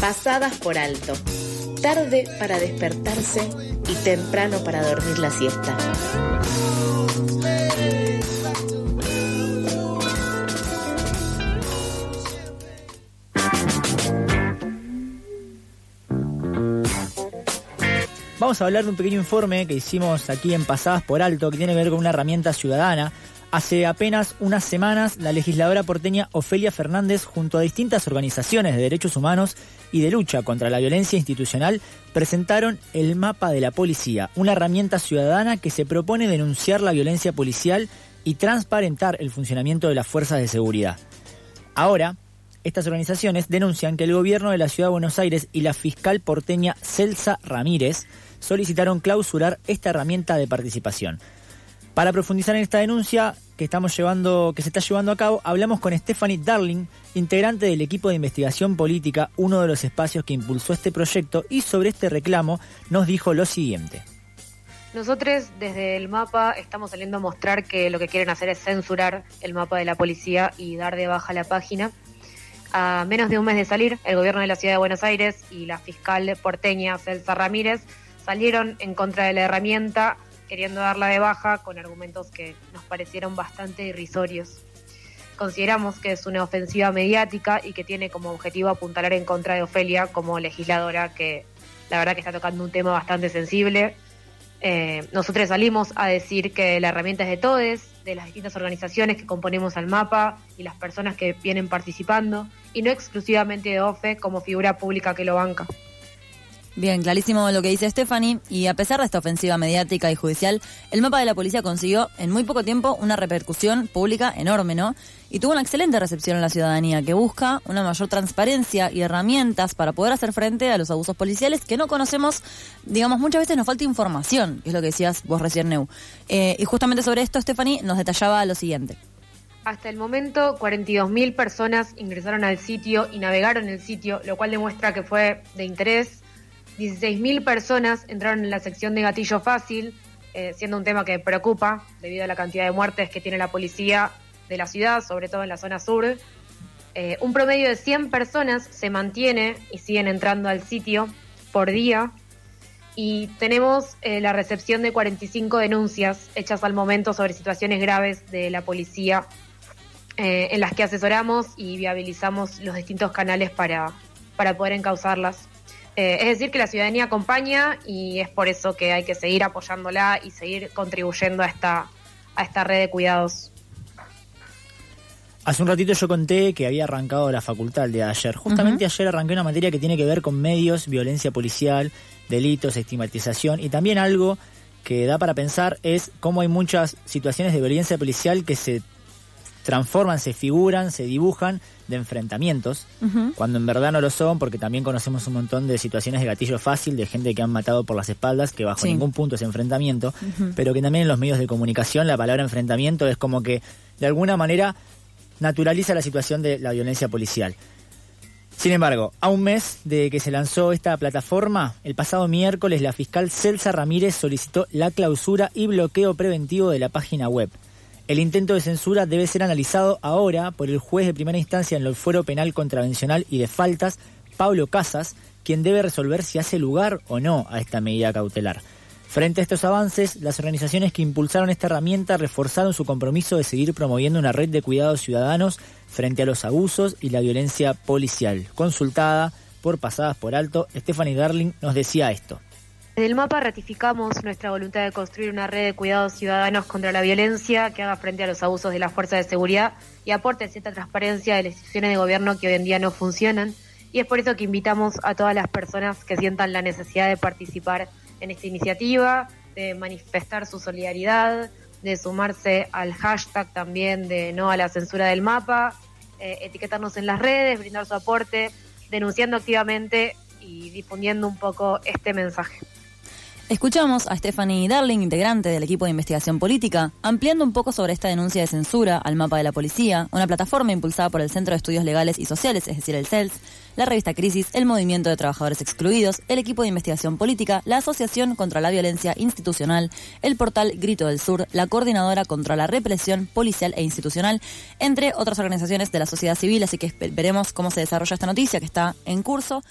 pasadas por alto, tarde para despertarse y temprano para dormir la siesta. Vamos a hablar de un pequeño informe que hicimos aquí en Pasadas por Alto, que tiene que ver con una herramienta ciudadana. Hace apenas unas semanas, la legisladora porteña Ofelia Fernández, junto a distintas organizaciones de derechos humanos y de lucha contra la violencia institucional, presentaron el mapa de la policía, una herramienta ciudadana que se propone denunciar la violencia policial y transparentar el funcionamiento de las fuerzas de seguridad. Ahora, estas organizaciones denuncian que el gobierno de la Ciudad de Buenos Aires y la fiscal porteña Celsa Ramírez solicitaron clausurar esta herramienta de participación. Para profundizar en esta denuncia que estamos llevando, que se está llevando a cabo, hablamos con Stephanie Darling, integrante del equipo de investigación política, uno de los espacios que impulsó este proyecto, y sobre este reclamo nos dijo lo siguiente. Nosotros desde el mapa estamos saliendo a mostrar que lo que quieren hacer es censurar el mapa de la policía y dar de baja la página. A menos de un mes de salir, el gobierno de la ciudad de Buenos Aires y la fiscal porteña Celsa Ramírez salieron en contra de la herramienta, queriendo darla de baja con argumentos que nos parecieron bastante irrisorios. Consideramos que es una ofensiva mediática y que tiene como objetivo apuntalar en contra de Ofelia como legisladora, que la verdad que está tocando un tema bastante sensible. Eh, nosotros salimos a decir que la herramienta es de todos, de las distintas organizaciones que componemos al mapa y las personas que vienen participando, y no exclusivamente de OFE como figura pública que lo banca. Bien, clarísimo lo que dice Stephanie. Y a pesar de esta ofensiva mediática y judicial, el mapa de la policía consiguió en muy poco tiempo una repercusión pública enorme, ¿no? Y tuvo una excelente recepción en la ciudadanía que busca una mayor transparencia y herramientas para poder hacer frente a los abusos policiales que no conocemos. Digamos, muchas veces nos falta información, que es lo que decías vos recién, Neu. Eh, y justamente sobre esto, Stephanie nos detallaba lo siguiente. Hasta el momento, 42.000 personas ingresaron al sitio y navegaron el sitio, lo cual demuestra que fue de interés 16.000 personas entraron en la sección de gatillo fácil, eh, siendo un tema que preocupa debido a la cantidad de muertes que tiene la policía de la ciudad, sobre todo en la zona sur. Eh, un promedio de 100 personas se mantiene y siguen entrando al sitio por día. Y tenemos eh, la recepción de 45 denuncias hechas al momento sobre situaciones graves de la policía, en las que asesoramos y viabilizamos los distintos canales para, para poder encauzarlas. Eh, es decir, que la ciudadanía acompaña y es por eso que hay que seguir apoyándola y seguir contribuyendo a esta, a esta red de cuidados. Hace un ratito yo conté que había arrancado la facultad el día de ayer. Justamente ayer arranqué una materia que tiene que ver con medios, violencia policial, delitos, estigmatización y también algo que da para pensar es cómo hay muchas situaciones de violencia policial que se transforman, se figuran, se dibujan de enfrentamientos, cuando en verdad no lo son, porque también conocemos un montón de situaciones de gatillo fácil, de gente que han matado por las espaldas, que bajo ningún punto es enfrentamiento, pero que también en los medios de comunicación la palabra enfrentamiento es como que de alguna manera naturaliza la situación de la violencia policial. Sin embargo, a un mes de que se lanzó esta plataforma, el pasado miércoles la fiscal Celsa Ramírez solicitó la clausura y bloqueo preventivo de la página web. El intento de censura debe ser analizado ahora por el juez de primera instancia en el fuero penal contravencional y de faltas, Pablo Casas, quien debe resolver si hace lugar o no a esta medida cautelar. Frente a estos avances, las organizaciones que impulsaron esta herramienta reforzaron su compromiso de seguir promoviendo una red de cuidados ciudadanos frente a los abusos y la violencia policial. Consultada por Pasadas por Alto, Stephanie Darling nos decía esto. Desde el mapa ratificamos nuestra voluntad de construir una red de cuidados ciudadanos contra la violencia que haga frente a los abusos de las fuerzas de seguridad y aporte cierta transparencia de las instituciones de gobierno que hoy en día no funcionan. Y es por eso que invitamos a todas las personas que sientan la necesidad de participar en esta iniciativa, de manifestar su solidaridad, de sumarse al hashtag también de no a la censura del mapa, eh, etiquetarnos en las redes, brindar su aporte, denunciando activamente y difundiendo un poco este mensaje. Escuchamos a Stephanie Darling, integrante del equipo de investigación política, ampliando un poco sobre esta denuncia de censura al mapa de la policía, una plataforma impulsada por el Centro de Estudios Legales y Sociales, es decir, el CELS, la revista Crisis, el Movimiento de Trabajadores Excluidos, el equipo de investigación política, la Asociación contra la Violencia Institucional, el portal Grito del Sur, la Coordinadora contra la Represión Policial e Institucional, entre otras organizaciones de la sociedad civil, así que veremos cómo se desarrolla esta noticia que está en curso